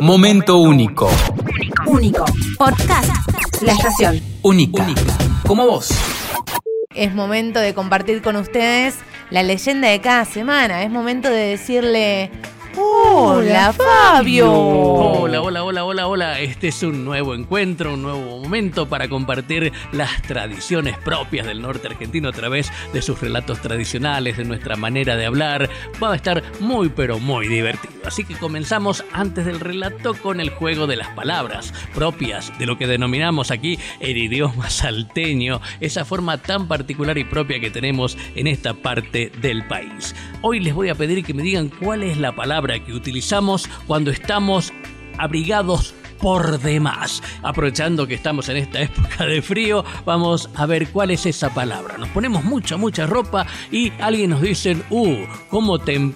Momento único. Único. Podcast. La estación. Única. Como vos. Es momento de compartir con ustedes la leyenda de cada semana. Es momento de decirle. Hola, Fabio. Hola, hola, hola, hola, hola. Este es un nuevo encuentro, un nuevo momento para compartir las tradiciones propias del norte argentino a través de sus relatos tradicionales, de nuestra manera de hablar. Va a estar muy, pero muy divertido. Así que comenzamos antes del relato con el juego de las palabras propias de lo que denominamos aquí el idioma salteño, esa forma tan particular y propia que tenemos en esta parte del país. Hoy les voy a pedir que me digan cuál es la palabra que utilizamos cuando estamos abrigados por demás. Aprovechando que estamos en esta época de frío, vamos a ver cuál es esa palabra. Nos ponemos mucha, mucha ropa y alguien nos dice, uh, ¿cómo te...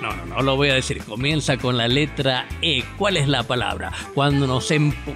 No, no, no lo voy a decir. Comienza con la letra E. ¿Cuál es la palabra? Cuando nos empu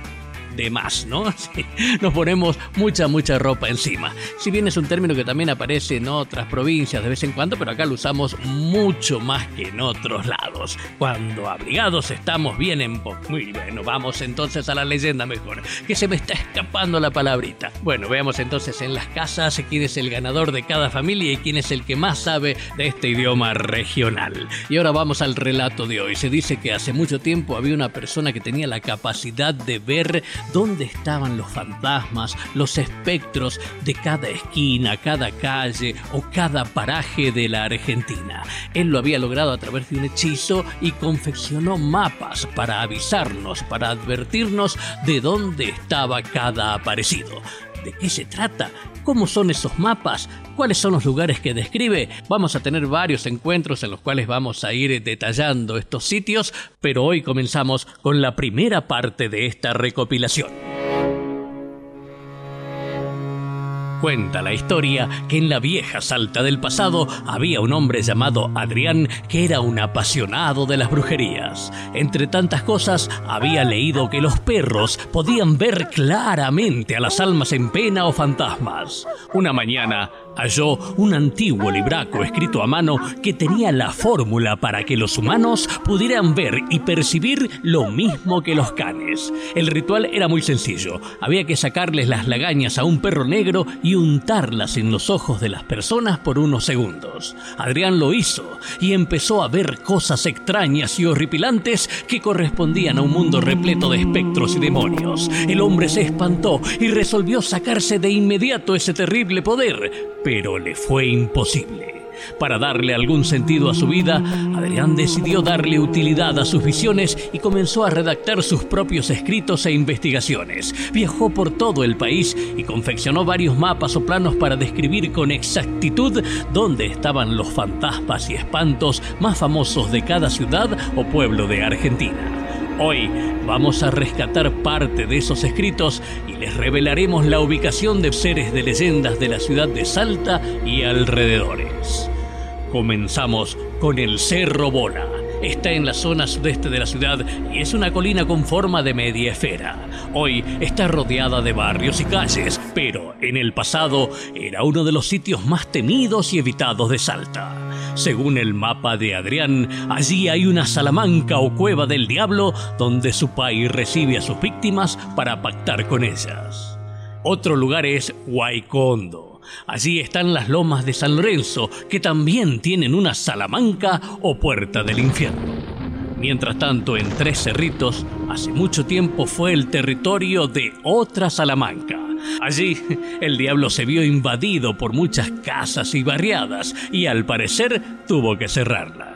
de más, ¿no? nos ponemos mucha, mucha ropa encima. Si bien es un término que también aparece en otras provincias de vez en cuando, pero acá lo usamos mucho más que en otros lados. Cuando abrigados estamos bien en... Muy bueno, vamos entonces a la leyenda mejor, que se me está escapando la palabrita. Bueno, veamos entonces en las casas quién es el ganador de cada familia y quién es el que más sabe de este idioma regional. Y ahora vamos al relato de hoy. Se dice que hace mucho tiempo había una persona que tenía la capacidad de ver dónde estaban los fantasmas, los espectros de cada esquina, cada calle o cada paraje de la Argentina. Él lo había logrado a través de un hechizo y confeccionó mapas para avisarnos, para advertirnos de dónde estaba cada aparecido. ¿De qué se trata? ¿Cómo son esos mapas? ¿Cuáles son los lugares que describe? Vamos a tener varios encuentros en los cuales vamos a ir detallando estos sitios, pero hoy comenzamos con la primera parte de esta recopilación. Cuenta la historia que en la vieja Salta del pasado había un hombre llamado Adrián que era un apasionado de las brujerías. Entre tantas cosas, había leído que los perros podían ver claramente a las almas en pena o fantasmas. Una mañana, halló un antiguo libraco escrito a mano que tenía la fórmula para que los humanos pudieran ver y percibir lo mismo que los canes. El ritual era muy sencillo. Había que sacarles las lagañas a un perro negro y untarlas en los ojos de las personas por unos segundos. Adrián lo hizo y empezó a ver cosas extrañas y horripilantes que correspondían a un mundo repleto de espectros y demonios. El hombre se espantó y resolvió sacarse de inmediato ese terrible poder pero le fue imposible. Para darle algún sentido a su vida, Adrián decidió darle utilidad a sus visiones y comenzó a redactar sus propios escritos e investigaciones. Viajó por todo el país y confeccionó varios mapas o planos para describir con exactitud dónde estaban los fantasmas y espantos más famosos de cada ciudad o pueblo de Argentina. Hoy vamos a rescatar parte de esos escritos y les revelaremos la ubicación de seres de leyendas de la ciudad de Salta y alrededores. Comenzamos con el Cerro Bola. Está en la zona sudeste de la ciudad y es una colina con forma de media esfera. Hoy está rodeada de barrios y calles, pero en el pasado era uno de los sitios más temidos y evitados de Salta. Según el mapa de Adrián, allí hay una salamanca o cueva del diablo donde su país recibe a sus víctimas para pactar con ellas. Otro lugar es Huaycondo. Allí están las lomas de San Lorenzo, que también tienen una salamanca o puerta del infierno. Mientras tanto, en Tres Cerritos, hace mucho tiempo fue el territorio de otra Salamanca, Allí, el diablo se vio invadido por muchas casas y barriadas y al parecer tuvo que cerrarla.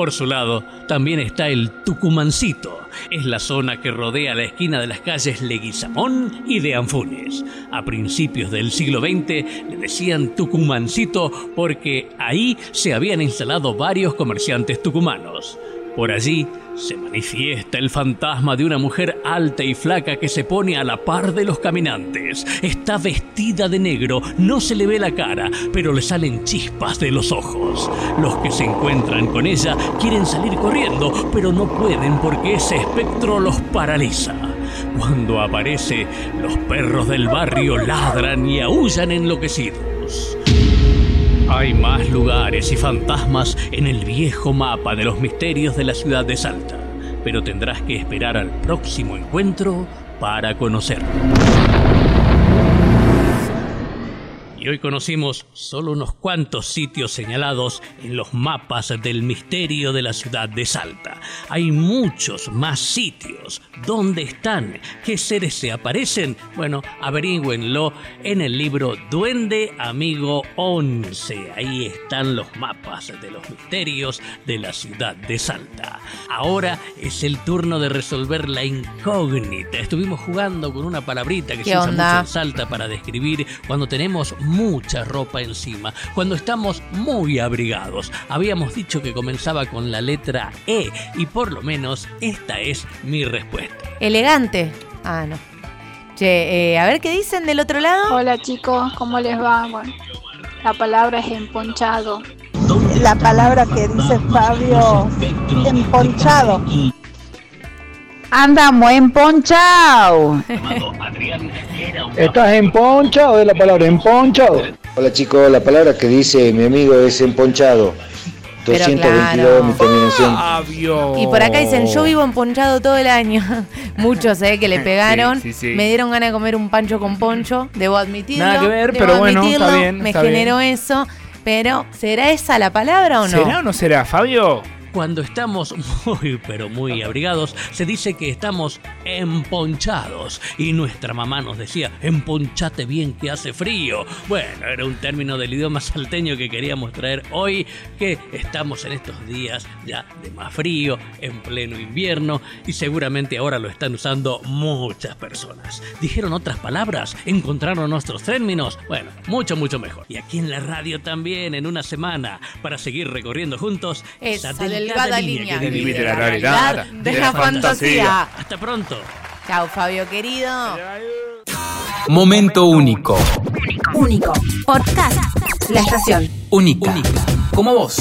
Por su lado, también está el Tucumancito. Es la zona que rodea la esquina de las calles Leguizamón y de Anfunes. A principios del siglo XX le decían Tucumancito porque ahí se habían instalado varios comerciantes tucumanos. Por allí se manifiesta el fantasma de una mujer alta y flaca que se pone a la par de los caminantes. Está vestida de negro, no se le ve la cara, pero le salen chispas de los ojos. Los que se encuentran con ella quieren salir corriendo, pero no pueden porque ese espectro los paraliza. Cuando aparece, los perros del barrio ladran y aullan enloquecidos. Hay más lugares y fantasmas en el viejo mapa de los misterios de la ciudad de Salta. pero tendrás que esperar al próximo encuentro para conocerlo. Y hoy conocimos solo unos cuantos sitios señalados en los mapas del misterio de la ciudad de Salta. Hay muchos más sitios. ¿Dónde están? ¿Qué seres se aparecen? Bueno, averígüenlo en el libro Duende Amigo 11. Ahí están los mapas de los misterios de la ciudad de Salta. Ahora es el turno de resolver la incógnita. Estuvimos jugando con una palabrita que ¿Qué se usa onda? mucho en Salta para describir cuando tenemos mucha ropa encima, cuando estamos muy abrigados. Habíamos dicho que comenzaba con la letra E y por lo menos esta es mi respuesta. Elegante. Ah, no. Che, eh, a ver qué dicen del otro lado. Hola chicos, ¿cómo les va? Bueno, la palabra es emponchado. La palabra que dice Fabio, emponchado. Andamos emponchado. ¿Estás emponchado? Es la palabra emponchado. Hola chicos, la palabra que dice mi amigo es emponchado. Pero 222 claro. mi terminación. Fabio. Y por acá dicen, yo vivo emponchado todo el año. Muchos, eh, que le pegaron. Sí, sí, sí. Me dieron ganas de comer un pancho con poncho, debo admitirlo. Nada que ver, debo pero bueno, admitirlo, está bien, Me está generó eso. Pero, ¿será esa la palabra o no? ¿Será o no será, Fabio? Cuando estamos muy pero muy abrigados, se dice que estamos emponchados. Y nuestra mamá nos decía, emponchate bien que hace frío. Bueno, era un término del idioma salteño que queríamos traer hoy, que estamos en estos días ya de más frío, en pleno invierno, y seguramente ahora lo están usando muchas personas. ¿Dijeron otras palabras? ¿Encontraron nuestros términos? Bueno, mucho, mucho mejor. Y aquí en la radio también, en una semana, para seguir recorriendo juntos Esa delgada línea que divide la realidad de la fantasía. Hasta pronto. Chao, Fabio querido. Momento único. Único. Podcast. La estación. Única. Como vos.